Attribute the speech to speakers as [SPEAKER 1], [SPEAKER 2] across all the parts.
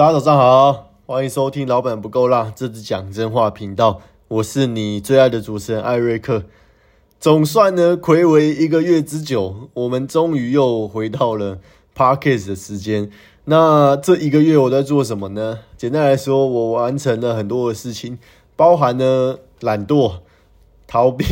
[SPEAKER 1] 大家早上好，欢迎收听《老板不够辣》，这次讲真话频道，我是你最爱的主持人艾瑞克。总算呢，暌违一个月之久，我们终于又回到了 Parkes 的时间。那这一个月我在做什么呢？简单来说，我完成了很多的事情，包含呢懒惰、逃避，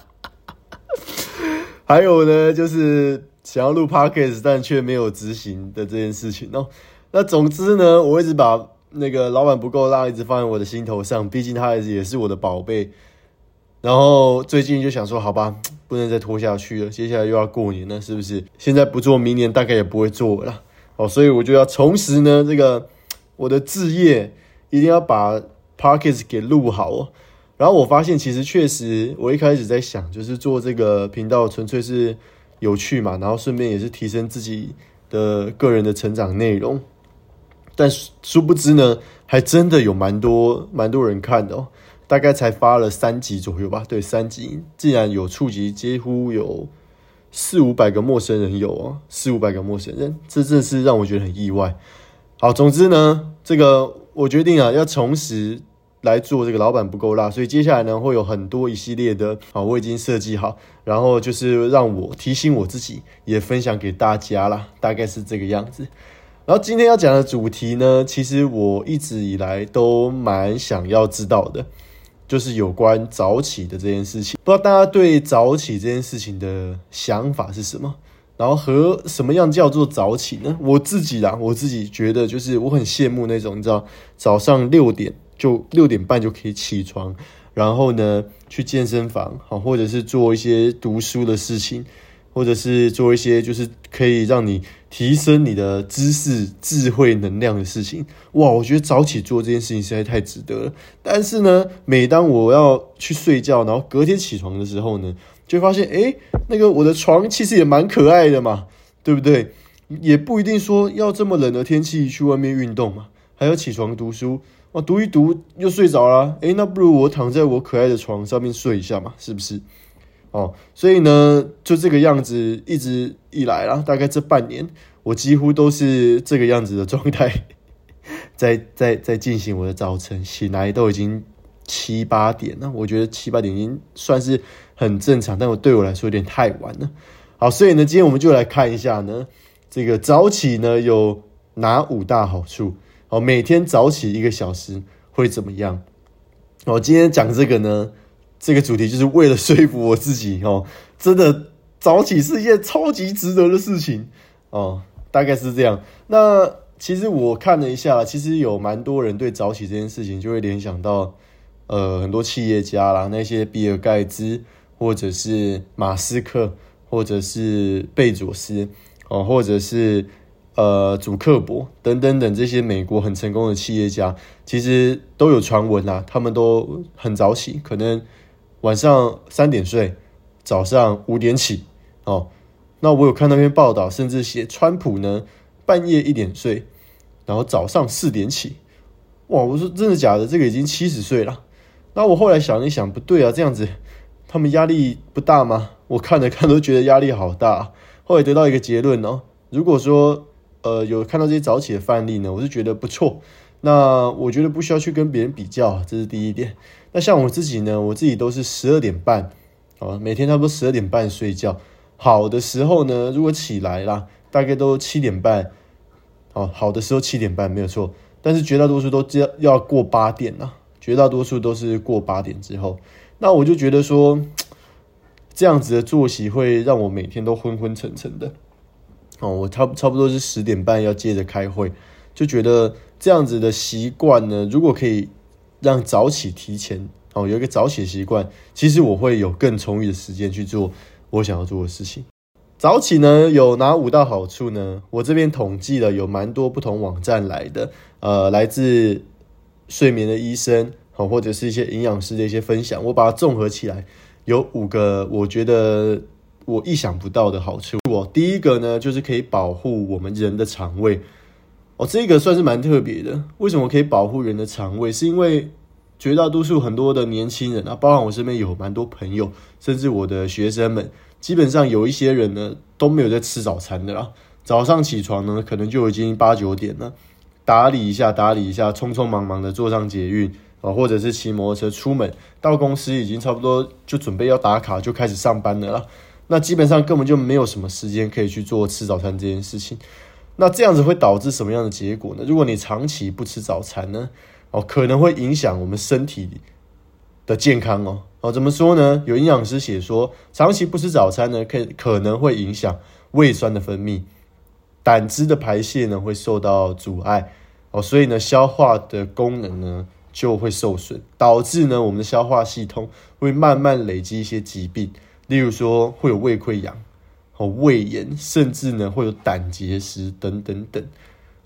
[SPEAKER 1] 还有呢就是想要录 Parkes 但却没有执行的这件事情哦。那总之呢，我一直把那个老板不够辣一直放在我的心头上，毕竟他也是我的宝贝。然后最近就想说，好吧，不能再拖下去了，接下来又要过年了，是不是？现在不做，明年大概也不会做了。哦，所以我就要重拾呢这个我的置业，一定要把 Parkes 给录好哦。然后我发现，其实确实，我一开始在想，就是做这个频道纯粹是有趣嘛，然后顺便也是提升自己的个人的成长内容。但殊不知呢，还真的有蛮多蛮多人看的哦，大概才发了三集左右吧。对，三集竟然有触及几乎有四五百个陌生人有哦，四五百个陌生人，这真是让我觉得很意外。好，总之呢，这个我决定啊，要重拾来做这个老板不够辣，所以接下来呢，会有很多一系列的啊，我已经设计好，然后就是让我提醒我自己，也分享给大家啦，大概是这个样子。然后今天要讲的主题呢，其实我一直以来都蛮想要知道的，就是有关早起的这件事情。不知道大家对早起这件事情的想法是什么？然后和什么样叫做早起呢？我自己啊，我自己觉得就是我很羡慕那种你知道，早上六点就六点半就可以起床，然后呢去健身房，好，或者是做一些读书的事情。或者是做一些就是可以让你提升你的知识、智慧、能量的事情，哇！我觉得早起做这件事情实在太值得了。但是呢，每当我要去睡觉，然后隔天起床的时候呢，就发现，哎，那个我的床其实也蛮可爱的嘛，对不对？也不一定说要这么冷的天气去外面运动嘛，还要起床读书，哇，读一读又睡着了，哎，那不如我躺在我可爱的床上面睡一下嘛，是不是？哦，所以呢，就这个样子一直以来啦，大概这半年，我几乎都是这个样子的状态，在在在进行我的早晨，醒来都已经七八点了。我觉得七八点已经算是很正常，但我对我来说有点太晚了。好，所以呢，今天我们就来看一下呢，这个早起呢有哪五大好处？哦，每天早起一个小时会怎么样？我今天讲这个呢。这个主题就是为了说服我自己哦，真的早起是一件超级值得的事情哦，大概是这样。那其实我看了一下，其实有蛮多人对早起这件事情就会联想到，呃，很多企业家啦，那些比尔盖茨或者是马斯克或者是贝佐斯哦，或者是呃祖克伯等等等这些美国很成功的企业家，其实都有传闻啊，他们都很早起，可能。晚上三点睡，早上五点起哦。那我有看那篇报道，甚至写川普呢半夜一点睡，然后早上四点起。哇！我说真的假的？这个已经七十岁了。那我后来想一想，不对啊，这样子他们压力不大吗？我看了看都觉得压力好大。后来得到一个结论哦，如果说呃有看到这些早起的范例呢，我是觉得不错。那我觉得不需要去跟别人比较，这是第一点。那像我自己呢，我自己都是十二点半，啊，每天差不多十二点半睡觉。好的时候呢，如果起来啦，大概都七点半，哦，好的时候七点半没有错。但是绝大多数都要要过八点啦，绝大多数都是过八点之后。那我就觉得说，这样子的作息会让我每天都昏昏沉沉的。哦，我差差不多是十点半要接着开会。就觉得这样子的习惯呢，如果可以让早起提前哦，有一个早起习惯，其实我会有更充裕的时间去做我想要做的事情。早起呢有哪五大好处呢？我这边统计了有蛮多不同网站来的，呃，来自睡眠的医生哦，或者是一些营养师的一些分享，我把它综合起来，有五个我觉得我意想不到的好处。我第一个呢，就是可以保护我们人的肠胃。哦，这个算是蛮特别的。为什么可以保护人的肠胃？是因为绝大多数很多的年轻人啊，包含我身边有蛮多朋友，甚至我的学生们，基本上有一些人呢都没有在吃早餐的啦。早上起床呢，可能就已经八九点了，打理一下，打理一下，匆匆忙忙的坐上捷运啊，或者是骑摩托车出门，到公司已经差不多就准备要打卡，就开始上班了啦。那基本上根本就没有什么时间可以去做吃早餐这件事情。那这样子会导致什么样的结果呢？如果你长期不吃早餐呢，哦，可能会影响我们身体的健康哦。哦，怎么说呢？有营养师写说，长期不吃早餐呢，可可能会影响胃酸的分泌，胆汁的排泄呢会受到阻碍哦，所以呢，消化的功能呢就会受损，导致呢我们的消化系统会慢慢累积一些疾病，例如说会有胃溃疡。哦，胃炎，甚至呢会有胆结石等等等，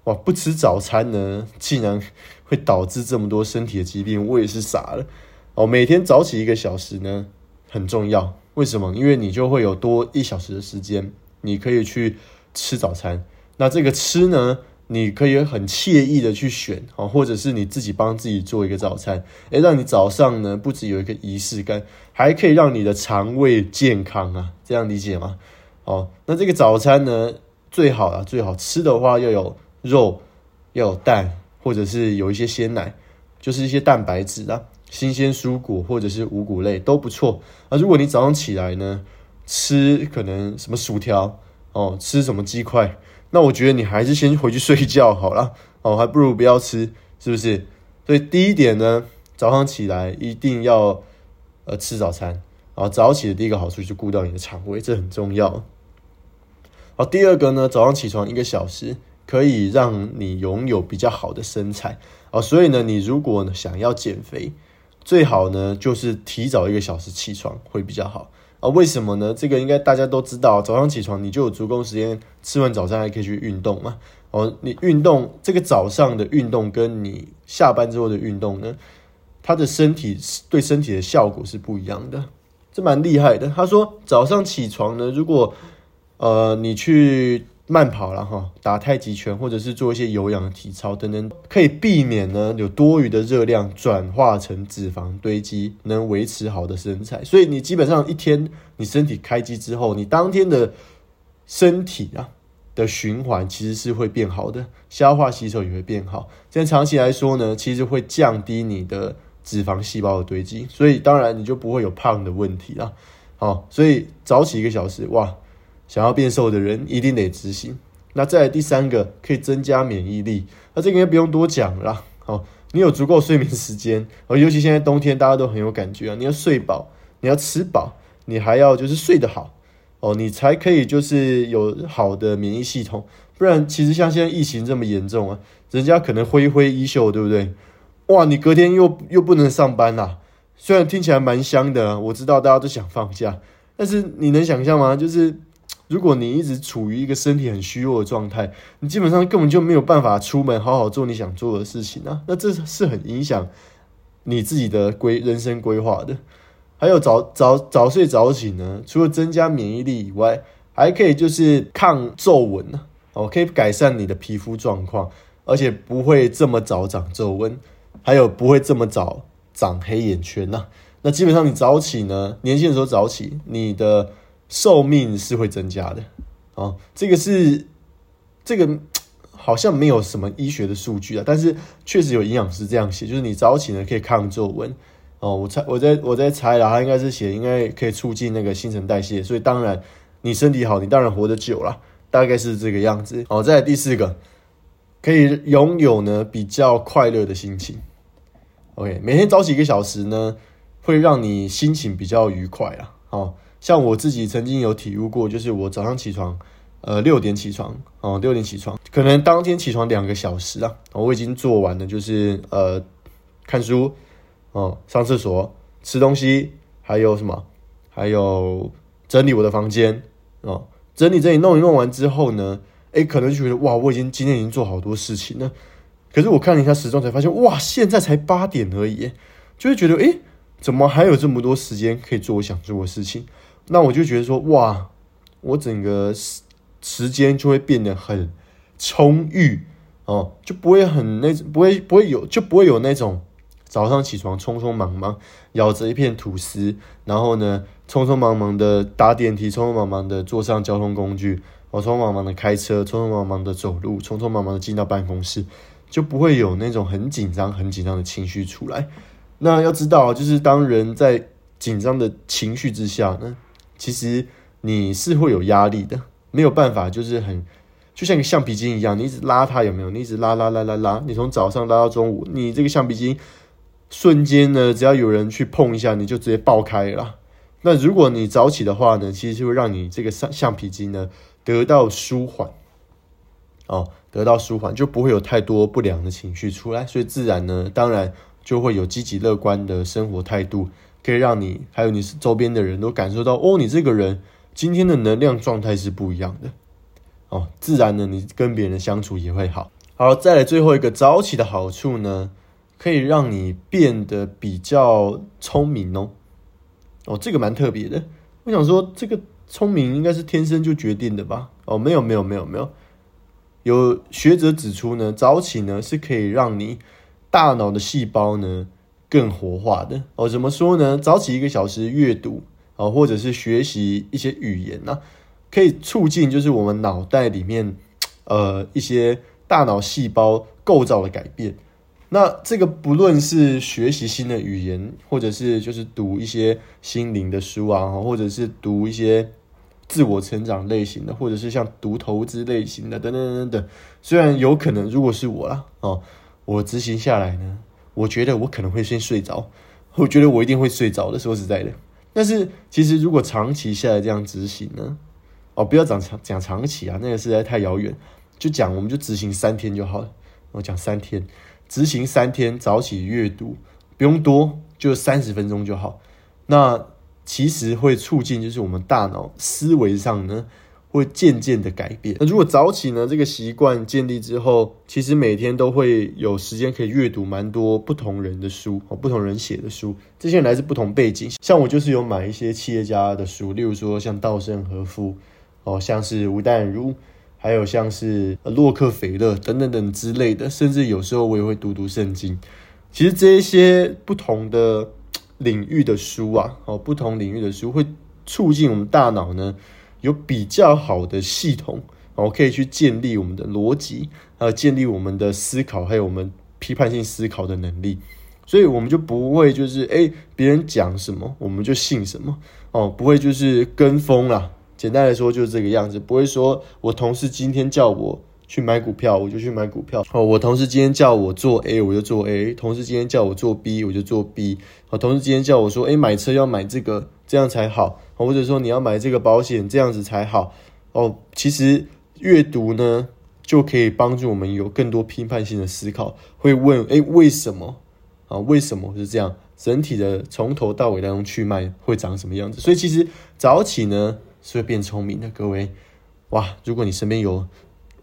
[SPEAKER 1] 哇！不吃早餐呢，竟然会导致这么多身体的疾病，我也是傻了。哦，每天早起一个小时呢很重要，为什么？因为你就会有多一小时的时间，你可以去吃早餐。那这个吃呢，你可以很惬意的去选哦，或者是你自己帮自己做一个早餐，诶，让你早上呢不止有一个仪式感，还可以让你的肠胃健康啊，这样理解吗？哦，那这个早餐呢，最好啊，最好吃的话要有肉，要有蛋，或者是有一些鲜奶，就是一些蛋白质啊，新鲜蔬果或者是五谷类都不错。啊，如果你早上起来呢，吃可能什么薯条哦，吃什么鸡块，那我觉得你还是先回去睡觉好了。哦，还不如不要吃，是不是？所以第一点呢，早上起来一定要呃吃早餐。啊，早起的第一个好处就顾到你的肠胃，这很重要。好，第二个呢，早上起床一个小时可以让你拥有比较好的身材啊，所以呢，你如果想要减肥，最好呢就是提早一个小时起床会比较好啊。为什么呢？这个应该大家都知道，早上起床你就有足够时间吃完早餐还可以去运动嘛。哦，你运动这个早上的运动跟你下班之后的运动呢，他的身体对身体的效果是不一样的，这蛮厉害的。他说早上起床呢，如果呃，你去慢跑了哈，打太极拳，或者是做一些有氧的体操等等，可以避免呢有多余的热量转化成脂肪堆积，能维持好的身材。所以你基本上一天你身体开机之后，你当天的身体啊的循环其实是会变好的，消化吸收也会变好。这样长期来说呢，其实会降低你的脂肪细胞的堆积，所以当然你就不会有胖的问题了。好，所以早起一个小时，哇！想要变瘦的人一定得执行。那再来第三个，可以增加免疫力。那这个应该不用多讲了。好，你有足够睡眠时间，哦，尤其现在冬天大家都很有感觉啊。你要睡饱，你要吃饱，你还要就是睡得好哦，你才可以就是有好的免疫系统。不然，其实像现在疫情这么严重啊，人家可能挥挥衣袖，对不对？哇，你隔天又又不能上班啦。虽然听起来蛮香的，我知道大家都想放假，但是你能想象吗？就是。如果你一直处于一个身体很虚弱的状态，你基本上根本就没有办法出门好好做你想做的事情啊！那这是很影响你自己的规人生规划的。还有早早早睡早起呢，除了增加免疫力以外，还可以就是抗皱纹呢，哦，可以改善你的皮肤状况，而且不会这么早长皱纹，还有不会这么早长黑眼圈呐。那基本上你早起呢，年轻的时候早起，你的。寿命是会增加的，啊，这个是这个好像没有什么医学的数据啊，但是确实有营养师这样写，就是你早起呢可以抗皱纹，哦，我猜我在我在猜了，他应该是写应该可以促进那个新陈代谢，所以当然你身体好，你当然活得久了，大概是这个样子。哦，再来第四个，可以拥有呢比较快乐的心情。OK，每天早起一个小时呢，会让你心情比较愉快啊，好。像我自己曾经有体悟过，就是我早上起床，呃，六点起床，哦，六点起床，可能当天起床两个小时啊，我已经做完了，就是呃，看书，哦，上厕所，吃东西，还有什么，还有整理我的房间，哦，整理整理弄一弄完之后呢，诶，可能就觉得哇，我已经今天已经做好多事情了，可是我看了一下时钟，才发现哇，现在才八点而已，就会觉得诶，怎么还有这么多时间可以做我想做的事情？那我就觉得说，哇，我整个时时间就会变得很充裕哦，就不会很那不会不会有就不会有那种早上起床匆匆忙忙咬着一片吐司，然后呢匆匆忙忙的搭电梯，匆匆忙忙的坐上交通工具，我，匆匆忙忙的开车，匆匆忙忙的走路，匆匆忙忙的进到办公室，就不会有那种很紧张、很紧张的情绪出来。那要知道，就是当人在紧张的情绪之下呢，其实你是会有压力的，没有办法，就是很就像一个橡皮筋一样，你一直拉它，有没有？你一直拉拉拉拉拉，你从早上拉到中午，你这个橡皮筋瞬间呢，只要有人去碰一下，你就直接爆开了。那如果你早起的话呢，其实就会让你这个橡橡皮筋呢得到舒缓，哦，得到舒缓，就不会有太多不良的情绪出来，所以自然呢，当然就会有积极乐观的生活态度，可以让你还有你周边的人都感受到，哦，你这个人今天的能量状态是不一样的，哦，自然呢，你跟别人相处也会好。好，再来最后一个早起的好处呢，可以让你变得比较聪明哦。哦，这个蛮特别的。我想说，这个聪明应该是天生就决定的吧？哦，没有，没有，没有，没有。有学者指出呢，早起呢是可以让你大脑的细胞呢更活化的。哦，怎么说呢？早起一个小时阅读啊，或者是学习一些语言呢，可以促进就是我们脑袋里面呃一些大脑细胞构造的改变。那这个不论是学习新的语言，或者是就是读一些心灵的书啊，或者是读一些自我成长类型的，或者是像读投资类型的等等等等。虽然有可能如果是我啦，哦，我执行下来呢，我觉得我可能会先睡着，我觉得我一定会睡着的。说实在的，但是其实如果长期下来这样执行呢，哦，不要讲长讲长期啊，那个实在太遥远，就讲我们就执行三天就好了。我讲三天。执行三天早起阅读，不用多，就三十分钟就好。那其实会促进，就是我们大脑思维上呢，会渐渐的改变。那如果早起呢，这个习惯建立之后，其实每天都会有时间可以阅读蛮多不同人的书哦，不同人写的书。这些人来自不同背景，像我就是有买一些企业家的书，例如说像稻盛和夫哦，像是吴淡如。还有像是洛克菲勒等等等之类的，甚至有时候我也会读读圣经。其实这一些不同的领域的书啊，哦，不同领域的书会促进我们大脑呢有比较好的系统，哦，可以去建立我们的逻辑，还有建立我们的思考，还有我们批判性思考的能力。所以我们就不会就是诶别人讲什么我们就信什么哦，不会就是跟风啦。简单来说就是这个样子，不会说我同事今天叫我去买股票，我就去买股票。哦，我同事今天叫我做 A，我就做 A；同事今天叫我做 B，我就做 B。哦，同事今天叫我说，哎，买车要买这个，这样才好。或者说你要买这个保险，这样子才好。哦，其实阅读呢，就可以帮助我们有更多批判性的思考，会问，哎，为什么？啊，为什么是这样？整体的从头到尾当中去脉会长什么样子？所以其实早起呢。是会变聪明的，各位，哇！如果你身边有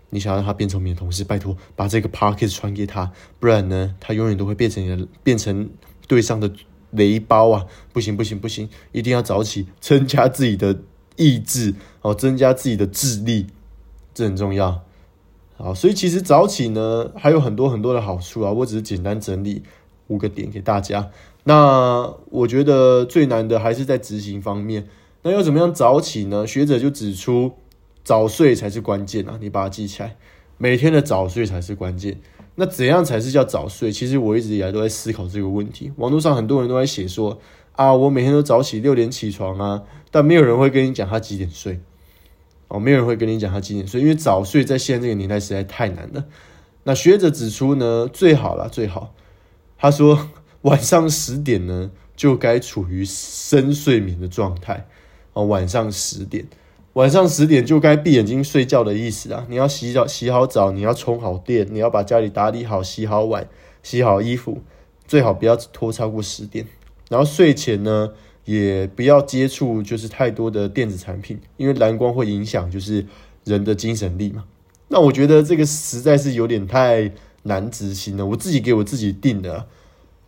[SPEAKER 1] 你想要让他变聪明的同事，拜托把这个 p a r k e t 传给他，不然呢，他永远都会变成你的变成对上的雷包啊！不行不行不行，一定要早起，增加自己的意志哦，增加自己的智力，这很重要。好，所以其实早起呢还有很多很多的好处啊，我只是简单整理五个点给大家。那我觉得最难的还是在执行方面。那要怎么样早起呢？学者就指出，早睡才是关键啊！你把它记起来，每天的早睡才是关键。那怎样才是叫早睡？其实我一直以来都在思考这个问题。网络上很多人都在写说啊，我每天都早起六点起床啊，但没有人会跟你讲他几点睡哦，没有人会跟你讲他几点睡，因为早睡在现在这个年代实在太难了。那学者指出呢，最好了，最好，他说 晚上十点呢就该处于深睡眠的状态。哦，晚上十点，晚上十点就该闭眼睛睡觉的意思啊！你要洗澡，洗好澡，你要充好电，你要把家里打理好，洗好碗，洗好衣服，最好不要拖超过十点。然后睡前呢，也不要接触就是太多的电子产品，因为蓝光会影响就是人的精神力嘛。那我觉得这个实在是有点太难执行了。我自己给我自己定的，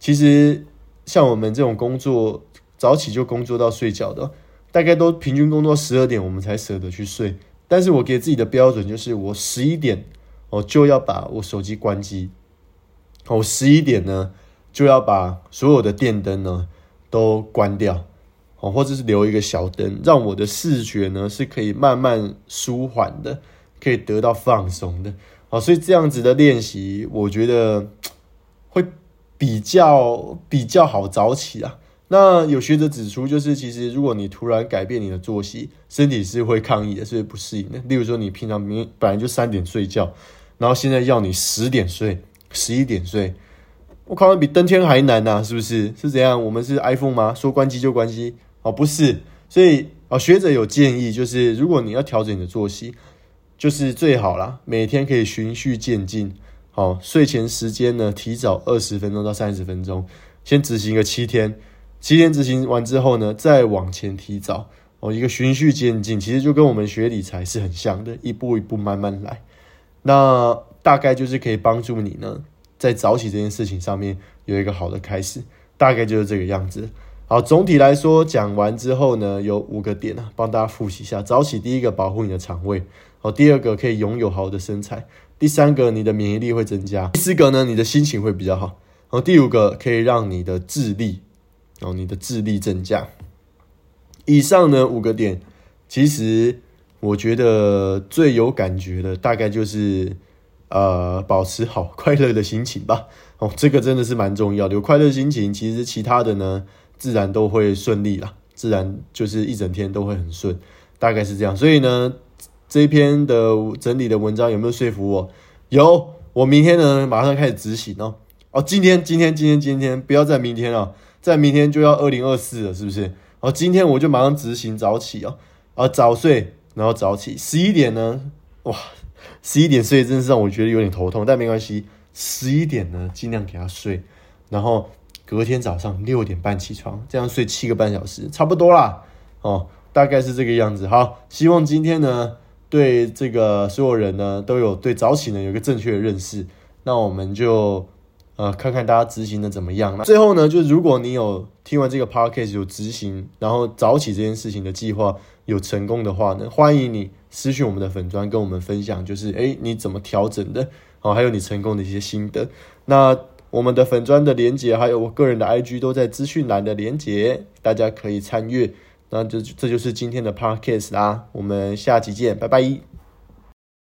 [SPEAKER 1] 其实像我们这种工作早起就工作到睡觉的。大概都平均工作十二点，我们才舍得去睡。但是我给自己的标准就是，我十一点哦就要把我手机关机，我十一点呢就要把所有的电灯呢都关掉，哦，或者是留一个小灯，让我的视觉呢是可以慢慢舒缓的，可以得到放松的。哦，所以这样子的练习，我觉得会比较比较好早起啊。那有学者指出，就是其实如果你突然改变你的作息，身体是会抗议的，是不适应的。例如说，你平常明本来就三点睡觉，然后现在要你十点睡、十一点睡，我靠，比登天还难呐，是不是？是怎样？我们是 iPhone 吗？说关机就关机？哦，不是。所以哦，学者有建议，就是如果你要调整你的作息，就是最好啦，每天可以循序渐进。好，睡前时间呢，提早二十分钟到三十分钟，先执行个七天。七天执行完之后呢，再往前提早哦，一个循序渐进，其实就跟我们学理财是很像的，一步一步慢慢来。那大概就是可以帮助你呢，在早起这件事情上面有一个好的开始，大概就是这个样子。好，总体来说讲完之后呢，有五个点啊，帮大家复习一下。早起第一个保护你的肠胃，好，第二个可以拥有好的身材，第三个你的免疫力会增加，第四个呢你的心情会比较好，好，第五个可以让你的智力。哦，你的智力增加。以上呢五个点，其实我觉得最有感觉的，大概就是呃，保持好 快乐的心情吧。哦，这个真的是蛮重要的。有快乐心情，其实其他的呢，自然都会顺利啦，自然就是一整天都会很顺，大概是这样。所以呢，这篇的整理的文章有没有说服我？有，我明天呢马上开始执行哦。哦，今天，今天，今天，今天，不要再明天了。在明天就要二零二四了，是不是？哦，今天我就马上执行早起哦，啊，早睡，然后早起，十一点呢，哇，十一点睡真是让我觉得有点头痛，但没关系，十一点呢尽量给他睡，然后隔天早上六点半起床，这样睡七个半小时，差不多啦，哦，大概是这个样子。好，希望今天呢，对这个所有人呢都有对早起呢有个正确的认识，那我们就。呃，看看大家执行的怎么样。那最后呢，就是如果你有听完这个 podcast 有执行，然后早起这件事情的计划有成功的话呢，欢迎你私讯我们的粉砖跟我们分享，就是诶你怎么调整的，哦，还有你成功的一些心得。那我们的粉砖的连接，还有我个人的 IG 都在资讯栏的连接，大家可以参阅。那就这就是今天的 podcast 啦，我们下期见，拜拜。